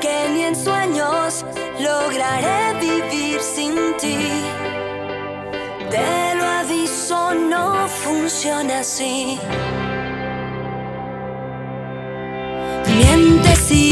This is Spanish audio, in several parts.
Que ni en sueños lograré vivir sin ti. Te lo aviso, no funciona así. Mientes y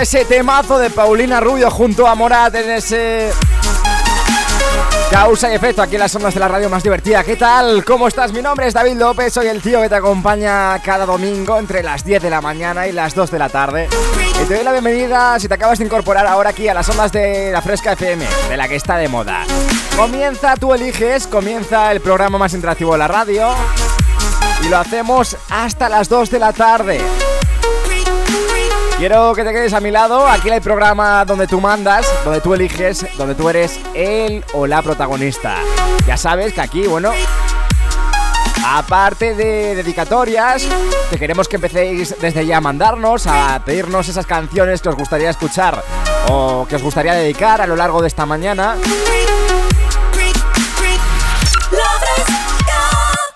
ese temazo de Paulina Rubio junto a Morat en ese Causa y efecto aquí en las ondas de la radio más divertida. ¿Qué tal? ¿Cómo estás? Mi nombre es David López, soy el tío que te acompaña cada domingo entre las 10 de la mañana y las 2 de la tarde. Y te doy la bienvenida si te acabas de incorporar ahora aquí a las ondas de la Fresca FM, de la que está de moda. Comienza, tú eliges, comienza el programa más interactivo de la radio y lo hacemos hasta las 2 de la tarde. Quiero que te quedes a mi lado, aquí el programa donde tú mandas, donde tú eliges, donde tú eres el o la protagonista. Ya sabes que aquí, bueno, aparte de dedicatorias, te queremos que empecéis desde ya a mandarnos, a pedirnos esas canciones que os gustaría escuchar o que os gustaría dedicar a lo largo de esta mañana.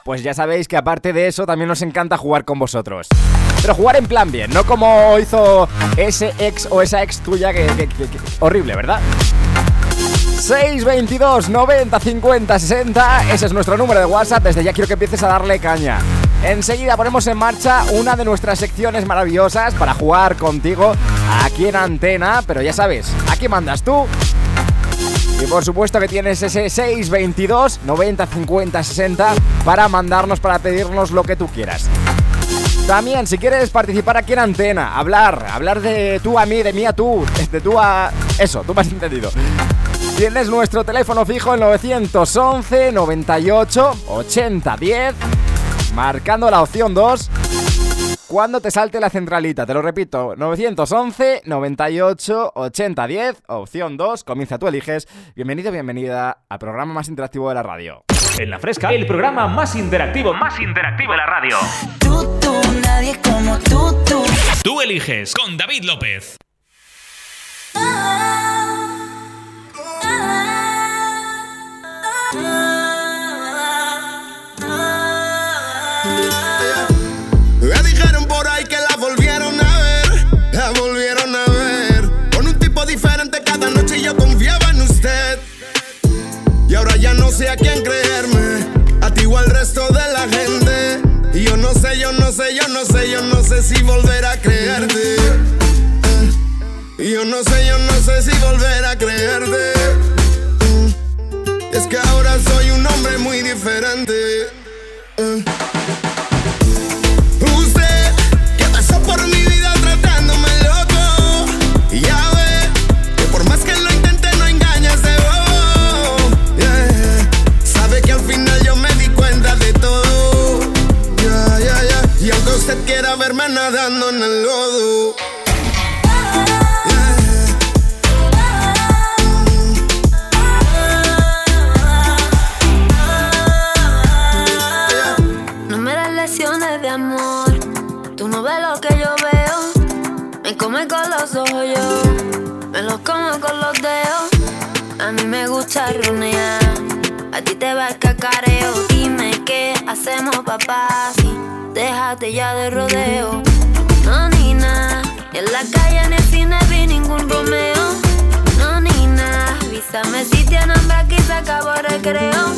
Pues ya sabéis que aparte de eso también nos encanta jugar con vosotros. Pero jugar en plan bien, no como hizo ese ex o esa ex tuya que, horrible, ¿verdad? 622 90 50 60 Ese es nuestro número de WhatsApp Desde ya quiero que empieces a darle caña Enseguida ponemos en marcha una de nuestras secciones maravillosas Para jugar contigo aquí en antena Pero ya sabes, aquí mandas tú Y por supuesto que tienes ese 622 90 50 60 para mandarnos, para pedirnos lo que tú quieras. También, si quieres participar aquí en antena, hablar, hablar de tú a mí, de mí a tú, de tú a. Eso, tú me has entendido. Tienes nuestro teléfono fijo en 911 98 80 10, marcando la opción 2 cuando te salte la centralita. Te lo repito, 911 98 80 10, opción 2, comienza tú eliges. Bienvenido, bienvenida al programa más interactivo de la radio. En la fresca, el programa más interactivo, más interactivo de la radio. Tú, tú, nadie como tú, tú. Tú eliges con David López. Sé a quién creerme, a ti o al resto de la gente. Y yo no sé, yo no sé, yo no sé, yo no sé si volver a creerte. Y yo no sé, yo no sé si volver a creerte. Es que ahora soy un hombre muy diferente. A ti te va el cacareo. Dime qué hacemos, papá. Si déjate ya de rodeo. No, ni nada. Ni en la calle ni el cine vi ningún Romeo. No, ni nada. Avísame si tienen hambre aquí se acabó el recreo.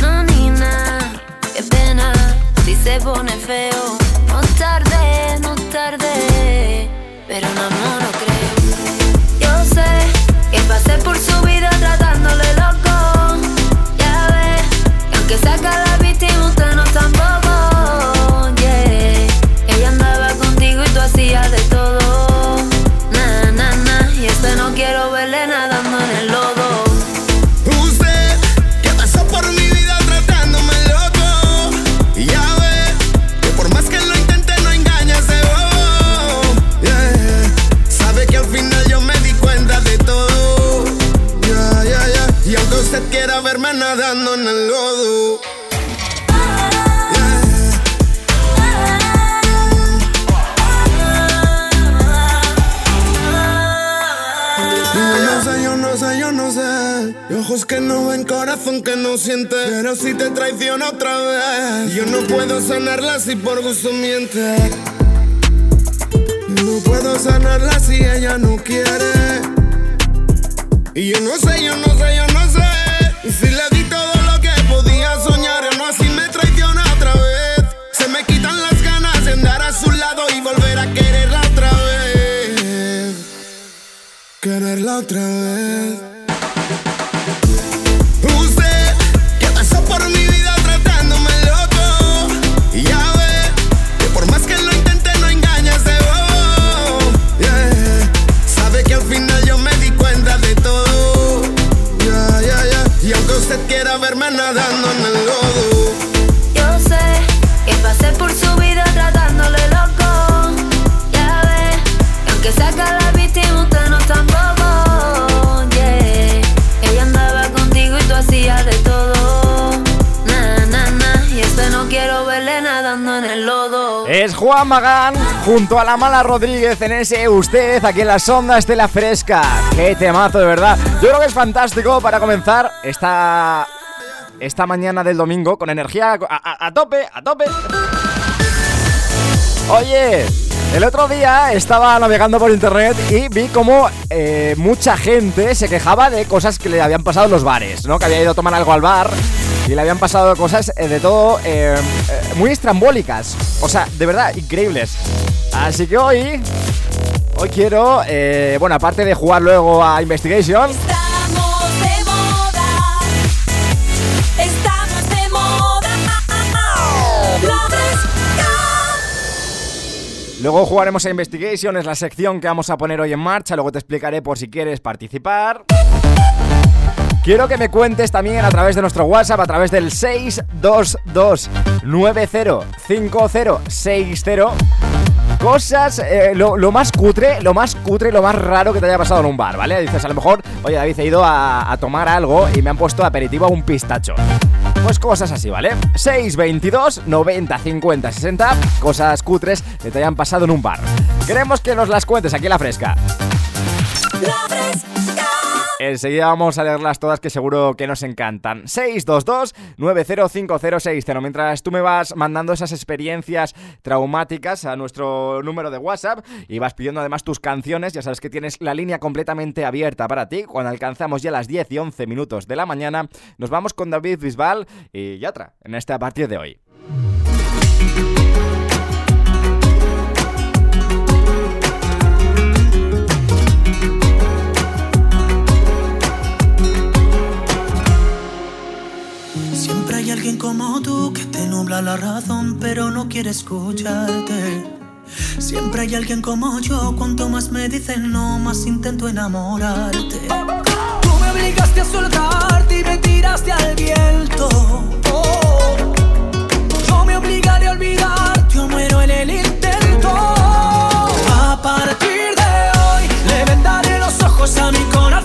No, ni nada. Qué pena si se pone feo. No tarde, no tarde. Pero no, no, no creo. Que pasé por su vida tratándole loco. Ya ves, que aunque saca ojos que no ven, corazón que no siente. Pero si te traiciona otra vez, yo no puedo sanarla si por gusto miente. No puedo sanarla si ella no quiere. Y yo no sé, yo no sé, yo no sé. Si le di todo lo que podía soñar, no así me traiciona otra vez. Se me quitan las ganas de andar a su lado y volver a quererla otra vez quererla otra vez. Magán junto a la mala Rodríguez en ese usted aquí en las ondas de la fresca. Qué temazo de verdad. Yo creo que es fantástico para comenzar esta esta mañana del domingo con energía a tope, a tope. Oye, el otro día estaba navegando por internet y vi como eh, mucha gente se quejaba de cosas que le habían pasado en los bares, ¿no? Que había ido a tomar algo al bar y le habían pasado cosas eh, de todo eh, muy estrambólicas. O sea, de verdad, increíbles. Así que hoy, hoy quiero, bueno, aparte de jugar luego a Investigation, Luego jugaremos a Investigation, es la sección que vamos a poner hoy en marcha. Luego te explicaré por si quieres participar. Quiero que me cuentes también a través de nuestro WhatsApp, a través del 622 905060 cosas, eh, lo, más cutre, lo más cutre, lo más raro que te haya pasado en un bar, ¿vale? Dices, a lo mejor, oye David, he ido a, a tomar algo y me han puesto aperitivo a un pistacho. Pues cosas así, ¿vale? 622 90 50 60 cosas cutres que te hayan pasado en un bar. Queremos que nos las cuentes aquí en la fresca. La fresca. Enseguida vamos a leerlas todas que seguro que nos encantan. 622-905060. Mientras tú me vas mandando esas experiencias traumáticas a nuestro número de WhatsApp y vas pidiendo además tus canciones, ya sabes que tienes la línea completamente abierta para ti. Cuando alcanzamos ya las 10 y 11 minutos de la mañana, nos vamos con David Bisbal y Yatra en este a partir de hoy. Alguien como tú que te nubla la razón pero no quiere escucharte. Siempre hay alguien como yo, cuanto más me dicen no, más intento enamorarte. Tú me obligaste a soltarte y me tiraste al viento. Yo me obligaré a olvidarte, yo muero en el intento. A partir de hoy le vendaré los ojos a mi corazón.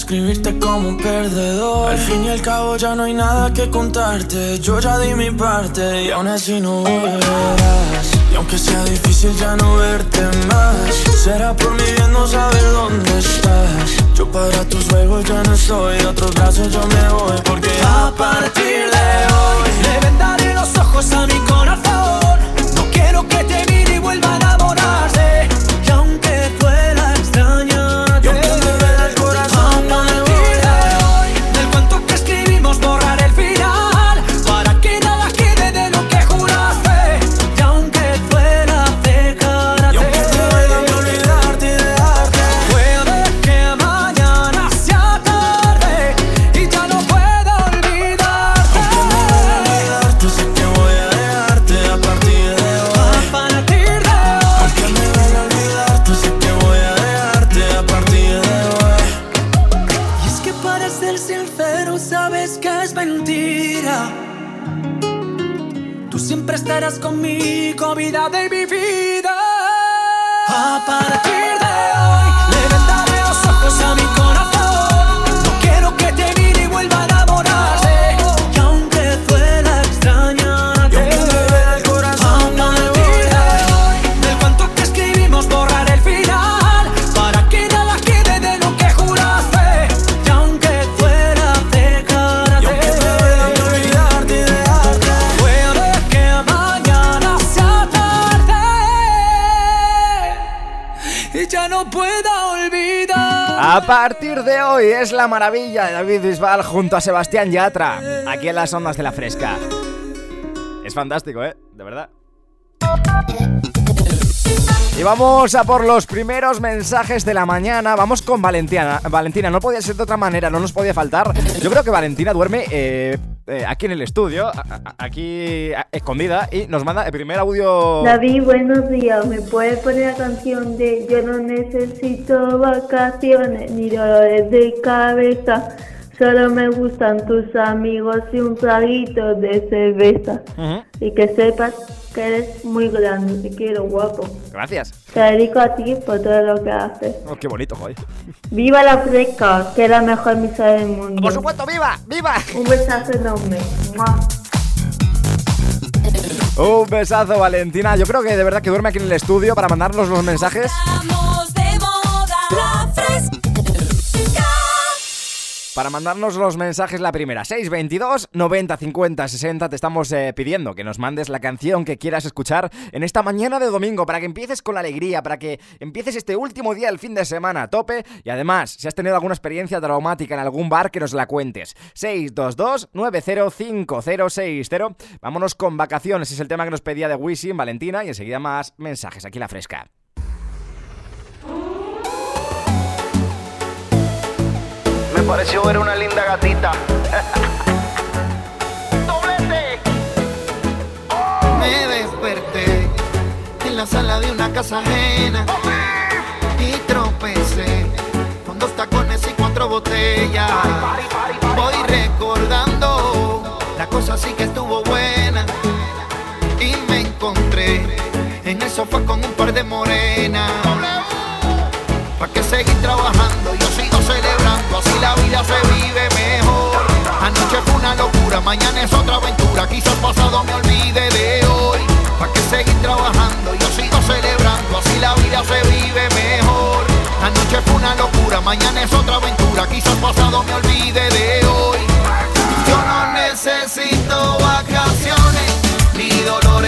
Escribirte como un perdedor. Al fin y al cabo ya no hay nada que contarte. Yo ya di mi parte y aún así no volverás. Y aunque sea difícil ya no verte más, será por mi bien no saber dónde estás. Yo para tus juegos ya no estoy, de otros brazos yo me voy porque a partir de hoy le vendaré los ojos a mi corazón. No quiero que te mire y vuelva a enamorarse. Y aunque conmigo, vida de mi vida. A partir de A partir de hoy es la maravilla de David Bisbal junto a Sebastián Yatra, aquí en las ondas de la fresca. Es fantástico, ¿eh? De verdad. Y vamos a por los primeros mensajes de la mañana. Vamos con Valentina. Valentina, no podía ser de otra manera, no nos podía faltar. Yo creo que Valentina duerme eh, eh, aquí en el estudio, aquí escondida, y nos manda el primer audio. David, buenos días. ¿Me puedes poner la canción de Yo no necesito vacaciones ni dolores de cabeza? Solo me gustan tus amigos y un traguito de cerveza. Y que sepas que eres muy grande. Te quiero, guapo. Gracias. Te dedico a ti por todo lo que haces. Oh, qué bonito, joder. ¡Viva la fresca! Que es la mejor misa del mundo. Por supuesto, viva, viva. Un besazo enorme. ¡Mua! Un besazo, Valentina. Yo creo que de verdad que duerme aquí en el estudio para mandarnos los mensajes. Para mandarnos los mensajes la primera. 622 90 50 60. Te estamos eh, pidiendo que nos mandes la canción que quieras escuchar en esta mañana de domingo para que empieces con la alegría, para que empieces este último día del fin de semana a tope y además, si has tenido alguna experiencia traumática en algún bar, que nos la cuentes. 622 905060. Vámonos con vacaciones. Es el tema que nos pedía de Wisin, Valentina y enseguida más mensajes aquí la fresca. Pareció ver una linda gatita. Me desperté en la sala de una casa ajena y tropecé con dos tacones y cuatro botellas. Voy recordando, la cosa sí que estuvo buena y me encontré en el sofá con un par de morenas. ¿Para qué seguir trabajando? Vida se. Anoche fue una locura, mañana es otra aventura. Quizás pasado me olvide de hoy. ¿Para qué seguir trabajando? Yo sigo celebrando, así la vida se vive mejor. Anoche fue una locura, mañana es otra aventura. Quizás pasado me olvide de hoy. Yo no necesito vacaciones ni dolores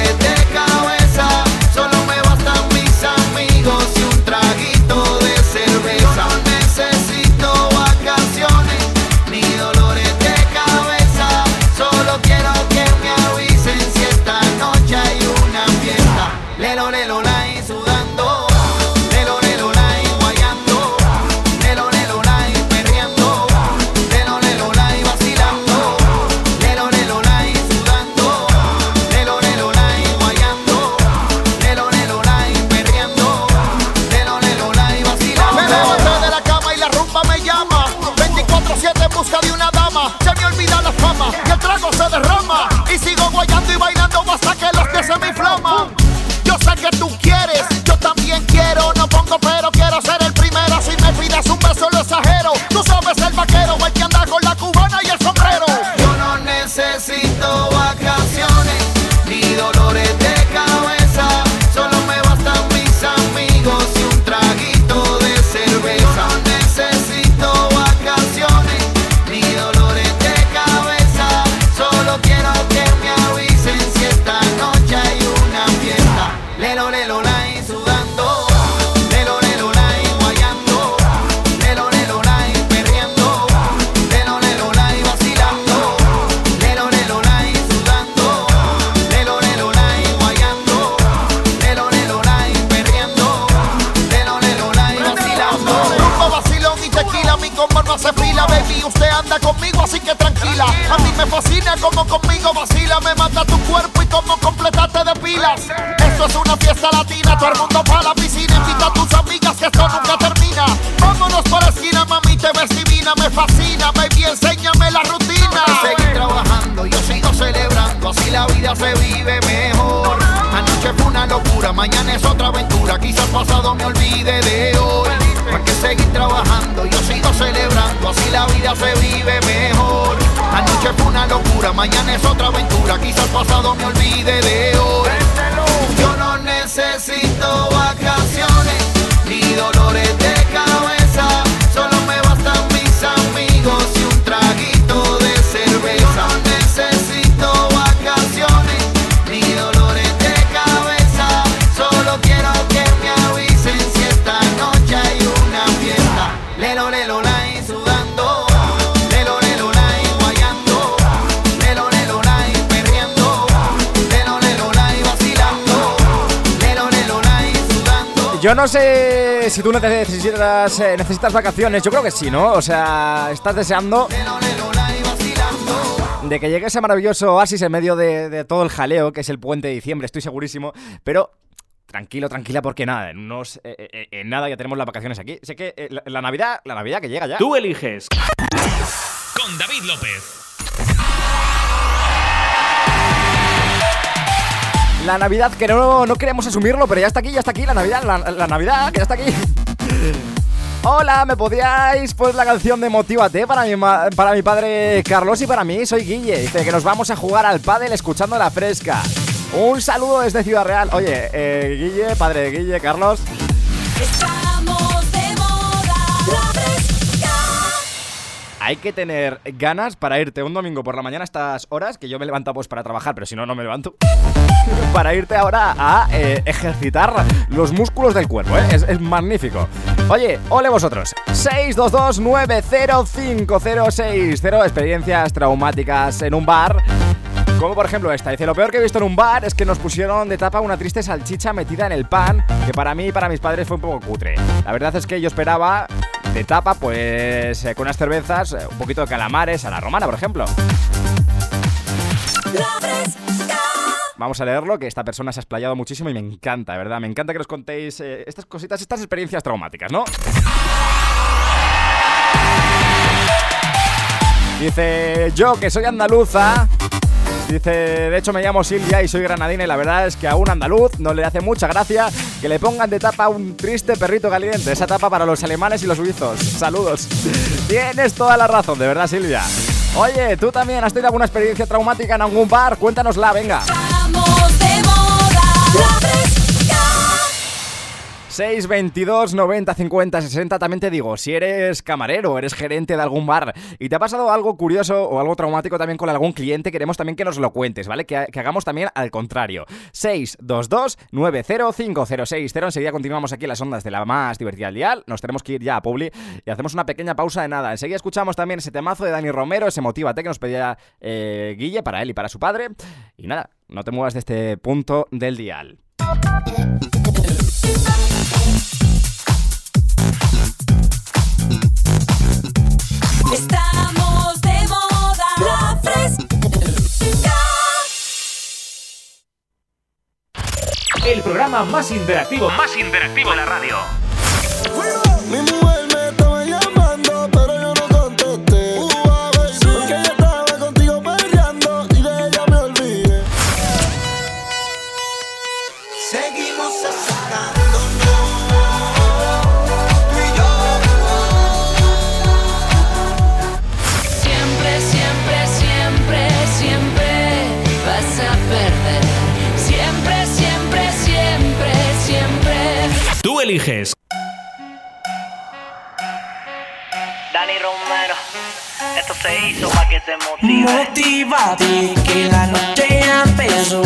Yo no sé si tú necesitas, eh, necesitas vacaciones, yo creo que sí, ¿no? O sea, estás deseando de que llegue ese maravilloso oasis en medio de, de todo el jaleo, que es el puente de diciembre, estoy segurísimo, pero... Tranquilo, tranquila, porque nada, en, unos, eh, eh, en nada ya tenemos las vacaciones aquí. Sé que eh, la, la Navidad, la Navidad que llega ya. Tú eliges. Con David López. La Navidad, que no, no queremos asumirlo, pero ya está aquí, ya está aquí, la Navidad, la, Navidad, que ya está aquí. Hola, ¿me podíais poner la canción de Motívate para mi, para mi padre Carlos y para mí? Soy Guille. Dice que nos vamos a jugar al pádel escuchando la fresca. Un saludo desde Ciudad Real. Oye, eh, Guille, padre de Guille, Carlos. Hay que tener ganas para irte un domingo por la mañana a estas horas, que yo me levanto pues para trabajar, pero si no, no me levanto. para irte ahora a eh, ejercitar los músculos del cuerpo, ¿eh? es, magnífico. Oye, ole vosotros. 622-905060, experiencias traumáticas en un bar. Como por ejemplo esta, dice, lo peor que he visto en un bar es que nos pusieron de tapa una triste salchicha metida en el pan, que para mí y para mis padres fue un poco cutre. La verdad es que yo esperaba de tapa, pues eh, con unas cervezas, eh, un poquito de calamares a la romana, por ejemplo. Vamos a leerlo, que esta persona se ha explayado muchísimo y me encanta, verdad. Me encanta que nos contéis eh, estas cositas, estas experiencias traumáticas, ¿no? Dice, yo que soy andaluza, Dice, de hecho me llamo Silvia y soy granadina y la verdad es que a un andaluz no le hace mucha gracia que le pongan de tapa un triste perrito caliente. Esa tapa para los alemanes y los suizos. Saludos. Tienes toda la razón, de verdad Silvia. Oye, ¿tú también has tenido alguna experiencia traumática en algún bar? Cuéntanosla, venga. La fresca. 622 90 50 60 También te digo, si eres camarero, eres gerente de algún bar y te ha pasado algo curioso o algo traumático también con algún cliente, queremos también que nos lo cuentes, ¿vale? Que, hagamos también al contrario. 622 905060 Enseguida continuamos aquí las ondas de la más divertida al dial. Nos tenemos que ir ya a Publi y hacemos una pequeña pausa de nada. Enseguida escuchamos también ese temazo de Dani Romero, ese Motívate que nos pedía eh, Guille para él y para su padre. Y nada, no te muevas de este punto del dial. Estamos de moda. Fresca. El programa más interactivo, más interactivo de la radio. Eliges. Dani Romero, esto se hizo para que te motive. Motívate que la noche ya empezó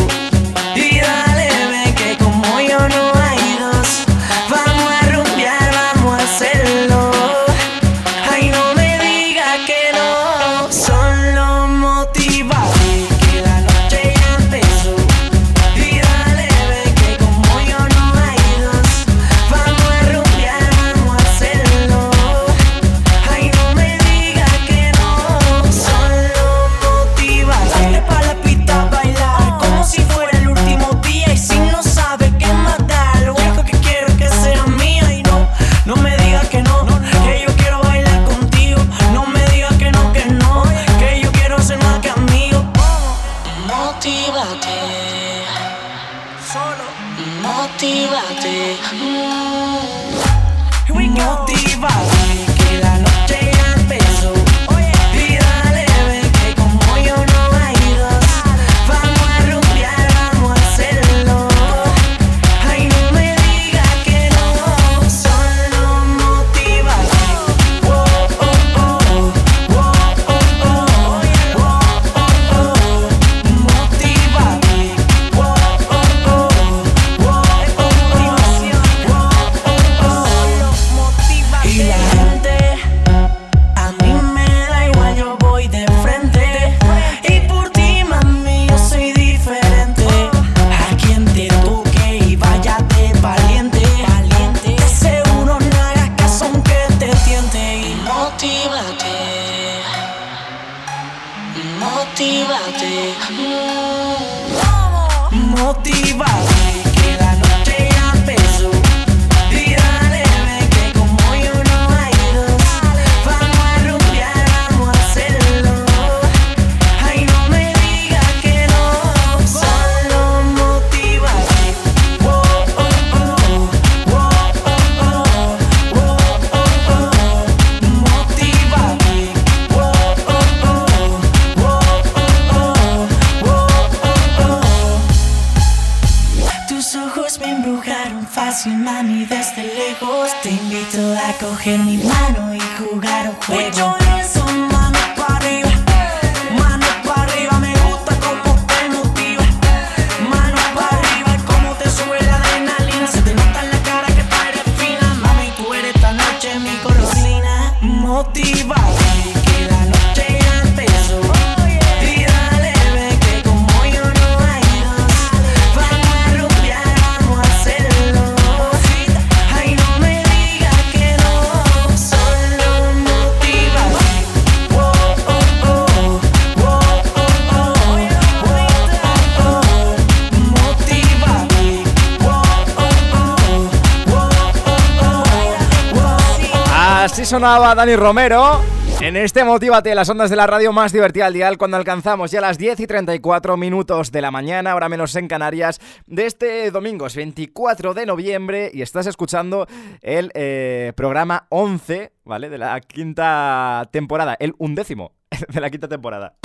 sonaba Dani Romero. En este Motívate, las ondas de la radio más divertida al dial, cuando alcanzamos ya las 10 y 34 minutos de la mañana, ahora menos en Canarias, de este domingo, es 24 de noviembre, y estás escuchando el eh, programa 11, ¿vale? De la quinta temporada, el undécimo de la quinta temporada.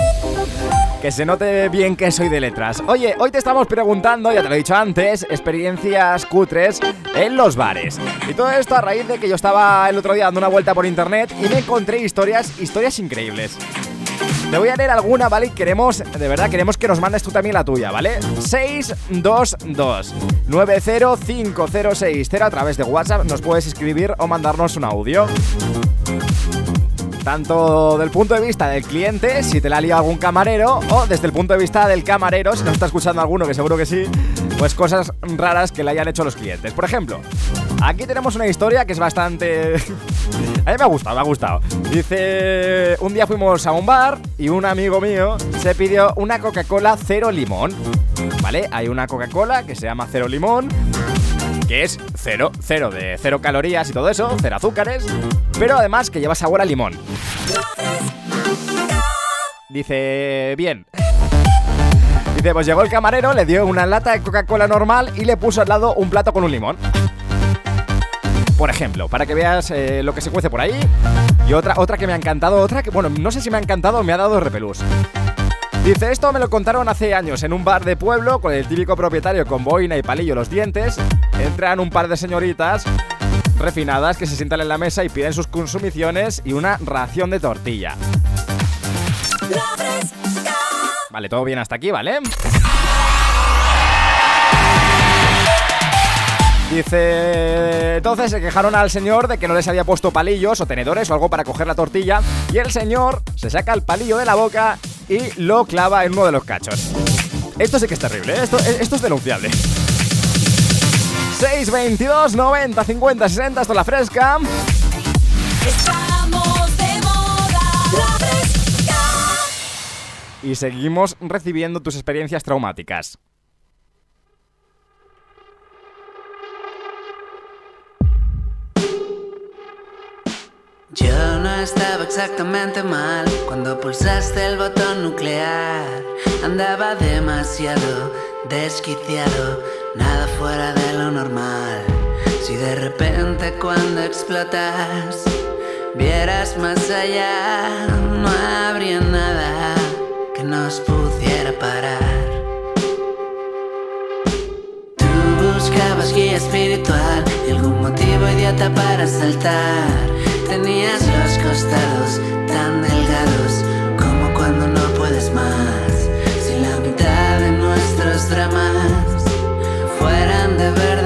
Que se note bien que soy de letras. Oye, hoy te estamos preguntando, ya te lo he dicho antes, experiencias cutres en los bares. Y todo esto a raíz de que yo estaba el otro día dando una vuelta por internet y me encontré historias, historias increíbles. Te voy a leer alguna, ¿vale? Y queremos, de verdad, queremos que nos mandes tú también la tuya, ¿vale? 622 90506 a través de WhatsApp nos puedes escribir o mandarnos un audio tanto del punto de vista del cliente, si te la ha liado algún camarero, o desde el punto de vista del camarero, si nos está escuchando alguno, que seguro que sí, pues cosas raras que le hayan hecho los clientes. Por ejemplo, aquí tenemos una historia que es bastante... a mí me ha gustado, me ha gustado. Dice, un día fuimos a un bar y un amigo mío se pidió una Coca-Cola cero limón. ¿Vale? Hay una Coca-Cola que se llama cero limón que es cero, cero de cero calorías y todo eso, cero azúcares, pero además que lleva sabor a limón. Dice, bien. Dice, pues llegó el camarero, le dio una lata de Coca-Cola normal y le puso al lado un plato con un limón. Por ejemplo, para que veas eh, lo que se cuece por ahí. Y otra, otra que me ha encantado, otra que, bueno, no sé si me ha encantado me ha dado repelús. Dice, esto me lo contaron hace años en un bar de pueblo con el típico propietario con boina y palillo los dientes. Entran un par de señoritas refinadas que se sientan en la mesa y piden sus consumiciones y una ración de tortilla. Vale, todo bien hasta aquí, ¿vale? Dice, entonces se quejaron al señor de que no les había puesto palillos o tenedores o algo para coger la tortilla y el señor se saca el palillo de la boca y lo clava en uno de los cachos. Esto sí que es terrible, ¿eh? esto, esto es denunciable. 622 90 50 60, esto es la fresca. Estamos de moda. La fresca. Y seguimos recibiendo tus experiencias traumáticas. Yo no estaba exactamente mal cuando pulsaste el botón nuclear. Andaba demasiado desquiciado, nada fuera de lo normal. Si de repente cuando explotas vieras más allá, no habría nada que nos pudiera parar. Tú buscabas guía espiritual y algún motivo idiota para saltar. Tenías los costados tan delgados como cuando no puedes más. Si la mitad de nuestros dramas fueran de verdad,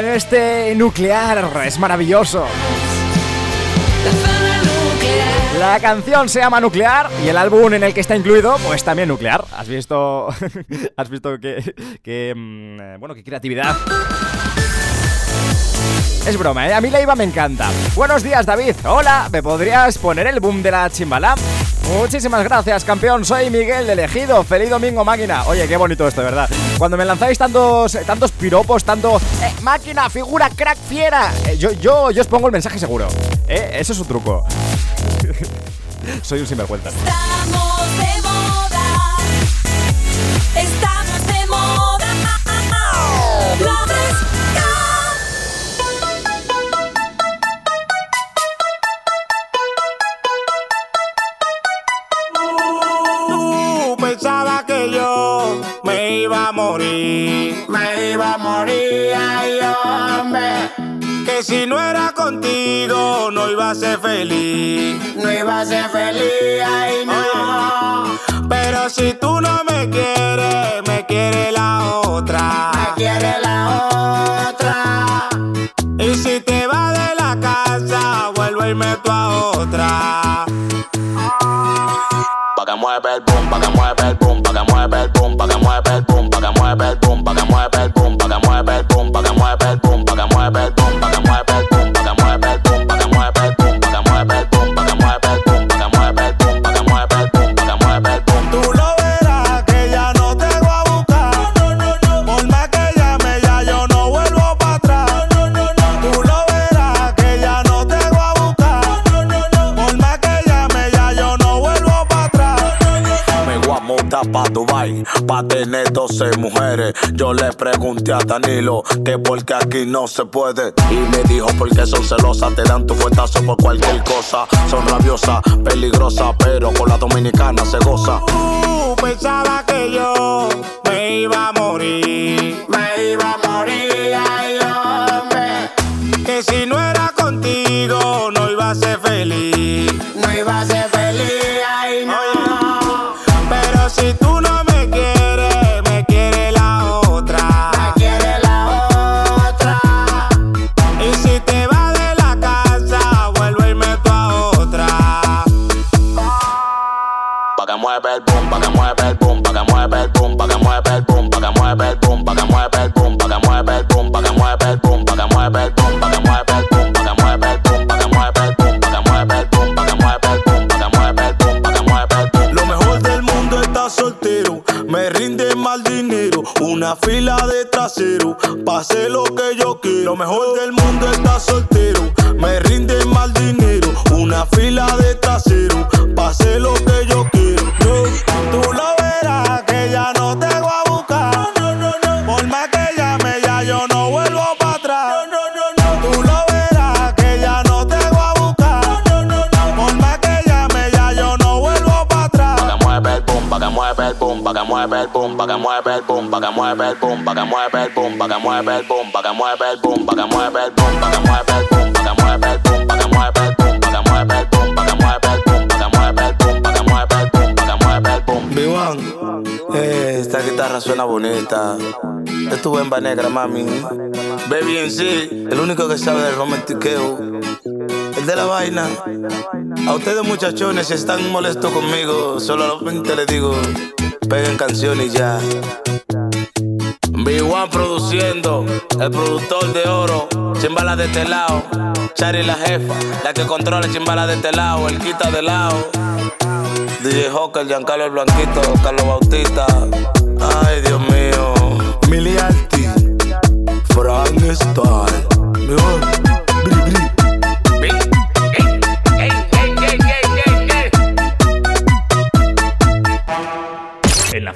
en este nuclear. Es maravilloso. La canción se llama Nuclear y el álbum en el que está incluido, pues también Nuclear. ¿Has visto? ¿Has visto que, mm, eh, bueno, qué creatividad? Es broma, ¿eh? A mí Leiva me encanta. Buenos días, David. Hola, ¿me podrías poner el boom de la chimbala? Muchísimas gracias, campeón. Soy Miguel de Elegido. Feliz domingo, máquina. Oye, qué bonito esto, ¿verdad? Cuando me lanzáis tantos, tantos piropos, tanto eh, máquina, figura, crack, fiera. Eh, yo, yo, yo os pongo el mensaje seguro. ¿eh? Eso es un truco. Soy un sinvergüenza. Estamos Que si no era contigo no iba a ser feliz, no iba a ser feliz, ay no. Pero si tú no me quieres, me quiere la otra, me quiere la otra. Y si te vas de la casa, vuelvo y meto a otra. Pa' que mueve el boom, pa' que mueve el boom, pa' que mueve el boom, pa' que mueve el boom, pa' que mueve el boom, Pa' tener 12 mujeres. Yo le pregunté a Danilo Que porque aquí no se puede. Y me dijo porque son celosas Te dan tu fuetazo por cualquier cosa. Son rabiosas, peligrosas Pero con la dominicana se goza. Tú pensaba que yo Me iba a morir. Me iba a morir, ay hombre. Que si no era contigo No iba a ser feliz Lo mejor del mundo está soltero, me rinde mal dinero, una fila de trasero, pase lo que yo quiero. Lo mejor del mundo está soltero, me rinde mal dinero, una fila de trasero, mueve el boom, pa' que mueve el boom, pa' que mueve el boom, pa' que mueve el boom, pa' que mueve el boom, pa' que mueve el boom, pa' que mueve el boom, pa' que mueve el boom, pa' que mueve el boom, pa' que mueve el boom, pa' que mueve el boom, pa' que mueve el boom, pa' que mueve el boom, pa' que mueve el boom. Vivan, eh, esta guitarra suena bonita. Es tu bemba negra, mami. Baby en sí, el único que sabe del romantiqueo. El de la vaina. A ustedes muchachones, si están molestos conmigo, solamente les digo, peguen canciones y ya. B1 produciendo, el productor de oro, chimbala de este lado. Chari la jefa, la que controla chimbala de este lado, el quita de lado. DJ Hawker, Giancarlo el Blanquito, Carlos Bautista. Ay, Dios mío. Miliarty, Frank Style.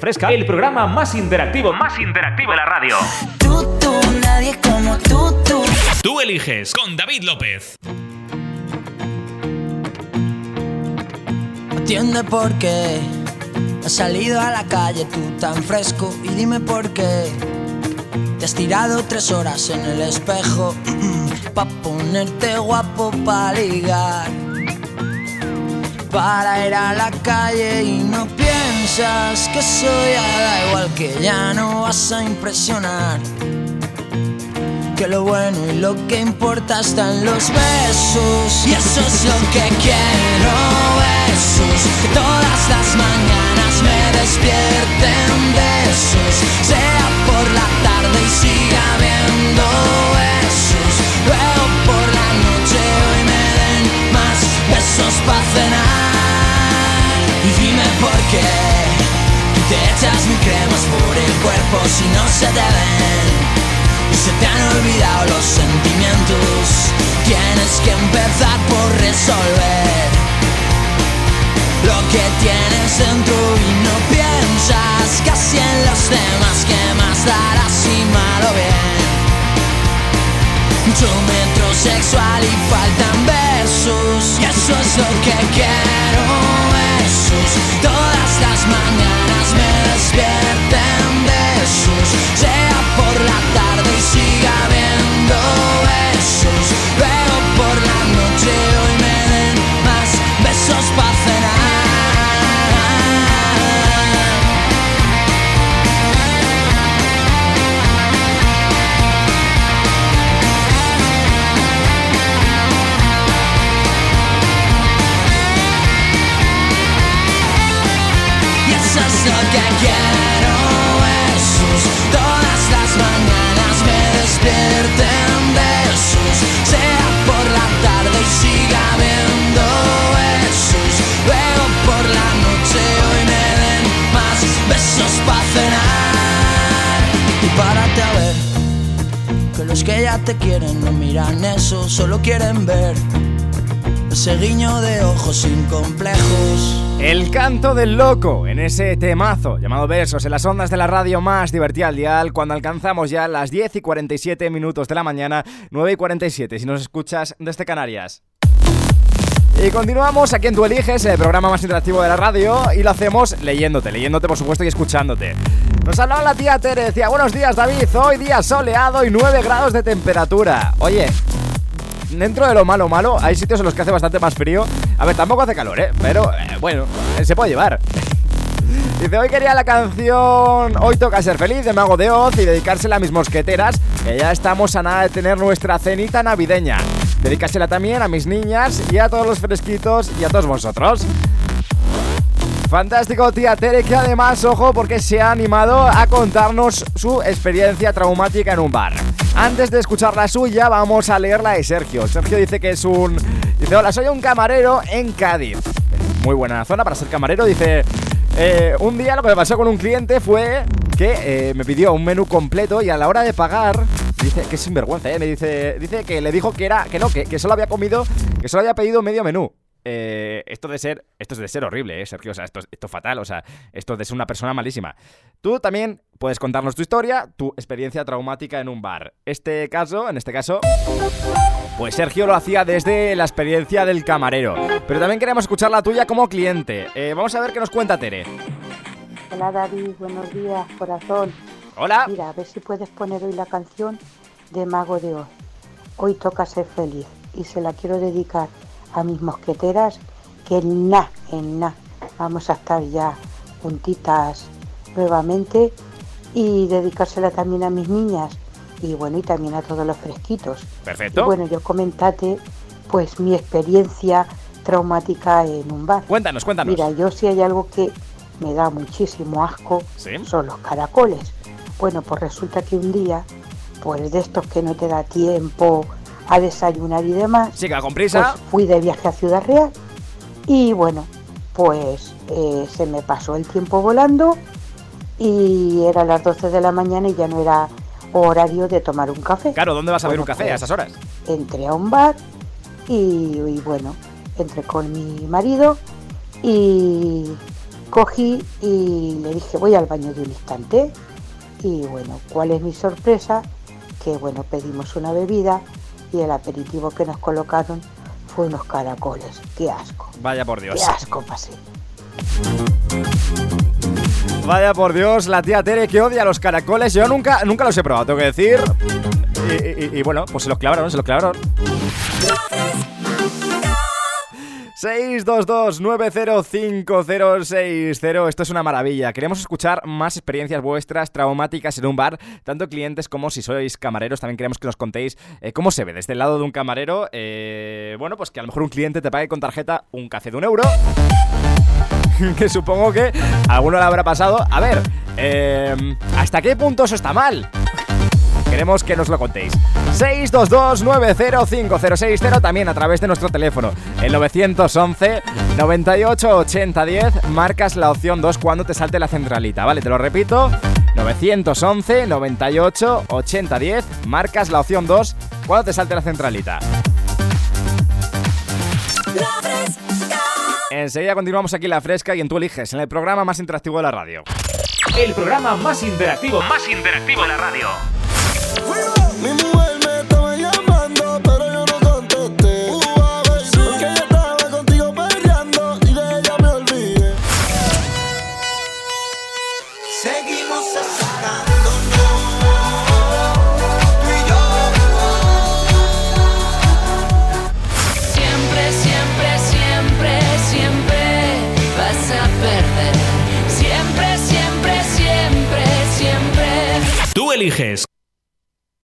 Fresca, el programa más interactivo, más interactivo de la radio. Tú, tú, nadie como tú, tú. Tú eliges con David López. Entiende por qué has salido a la calle tú tan fresco y dime por qué te has tirado tres horas en el espejo pa ponerte guapo pa ligar para ir a la calle y no piensas que soy da igual que ya no vas a impresionar que lo bueno y lo que importa está en los besos. Y eso es lo que quiero, besos. Que todas las mañanas me despierten besos. Sea por la tarde y siga habiendo besos. Luego por la noche besos para cenar. Y dime por qué te echas mi cremas por el cuerpo si no se te ven. Y se te han olvidado los sentimientos. Tienes que empezar por resolver lo que tienes dentro y no piensas casi en los demás que más darás si mal o bien. Mucho metrosexual y faltan besos. Y eso es lo que quiero, besos. Todas las mañanas me despierten besos para cenar. Y párate a ver que los que ya te quieren no miran eso, solo quieren ver ese guiño de ojos sin complejos. El canto del loco en ese temazo llamado Versos en las ondas de la radio más divertida al dial cuando alcanzamos ya las 10 y 47 minutos de la mañana, 9 y 47 si nos escuchas desde Canarias. Y continuamos aquí en Tú Eliges, el programa más interactivo de la radio, y lo hacemos leyéndote, leyéndote por supuesto y escuchándote. Nos hablaba la tía Tere, decía, buenos días David, hoy día soleado y 9 grados de temperatura. Oye, dentro de lo malo malo, hay sitios en los que hace bastante más frío. A ver, tampoco hace calor, ¿eh? Pero, eh, bueno, eh, se puede llevar. Dice, hoy quería la canción Hoy toca ser feliz de Mago de Oz y dedicársela a mis mosqueteras, que ya estamos a nada de tener nuestra cenita navideña. Dedicársela también a mis niñas y a todos los fresquitos y a todos vosotros. Fantástico, tía Tere, que además, ojo, porque se ha animado a contarnos su experiencia traumática en un bar. Antes de escuchar la suya, vamos a leer la de Sergio. Sergio dice que es un... Dice, hola, soy un camarero en Cádiz. Muy buena zona para ser camarero. Dice, eh, un día lo que me pasó con un cliente fue que eh, me pidió un menú completo y a la hora de pagar... Dice que es sinvergüenza, ¿eh? Me dice, dice que le dijo que era, que no, que, que solo había comido, que solo había pedido medio menú. Eh, esto de ser esto es de ser horrible, ¿eh, Sergio? O sea, esto, es fatal, o sea, esto es de ser una persona malísima. Tú también puedes contarnos tu historia, tu experiencia traumática en un bar. Este caso, en este caso, pues Sergio lo hacía desde la experiencia del camarero. Pero también queremos escuchar la tuya como cliente. Eh, vamos a ver qué nos cuenta Tere. Hola David, buenos días, corazón. Hola. Mira, a ver si puedes poner hoy la canción de Mago de Oz. Hoy toca ser feliz y se la quiero dedicar a mis mosqueteras que en na, en na, vamos a estar ya juntitas nuevamente y dedicársela también a mis niñas y bueno, y también a todos los fresquitos. Perfecto. Y bueno, yo comentate pues mi experiencia traumática en un bar. Cuéntanos, cuéntanos. Mira, yo si hay algo que me da muchísimo asco son los caracoles. Bueno, pues resulta que un día, pues de estos que no te da tiempo a desayunar y demás, va con prisa. pues fui de viaje a Ciudad Real y bueno, pues eh, se me pasó el tiempo volando y era las 12 de la mañana y ya no era horario de tomar un café. Claro, ¿dónde vas a ver un café pues, a esas horas? Entré a un bar y, y bueno, entré con mi marido y cogí y le dije voy al baño de un instante y bueno, ¿cuál es mi sorpresa? Que bueno, pedimos una bebida y el aperitivo que nos colocaron fue unos caracoles. ¡Qué asco! Vaya por Dios. ¡Qué asco pasé! Vaya por Dios, la tía Tere que odia los caracoles. Yo nunca, nunca los he probado, tengo que decir. Y, y- y bueno, pues se los clavaron, se los clavaron. 622-905060. Esto es una maravilla. Queremos escuchar más experiencias vuestras traumáticas en un bar, tanto clientes como si sois camareros. También queremos que nos contéis eh, cómo se ve desde el lado de un camarero. eh, bueno, pues que a lo mejor un cliente te pague con tarjeta un café de un euro. que supongo que alguno le habrá pasado. A ver, eh, ¿hasta qué punto eso está mal? Queremos que nos lo contéis. 622-905060 también a través de nuestro teléfono. El 911 98 80 10 marcas la opción 2 cuando te salte la centralita, ¿vale? Te lo repito. 911 98 80 10 marcas la opción 2 cuando te salte la centralita. Enseguida continuamos aquí en La Fresca y en Tú Eliges, en el programa más interactivo de la radio. El programa más interactivo, más interactivo de la radio. Eliges.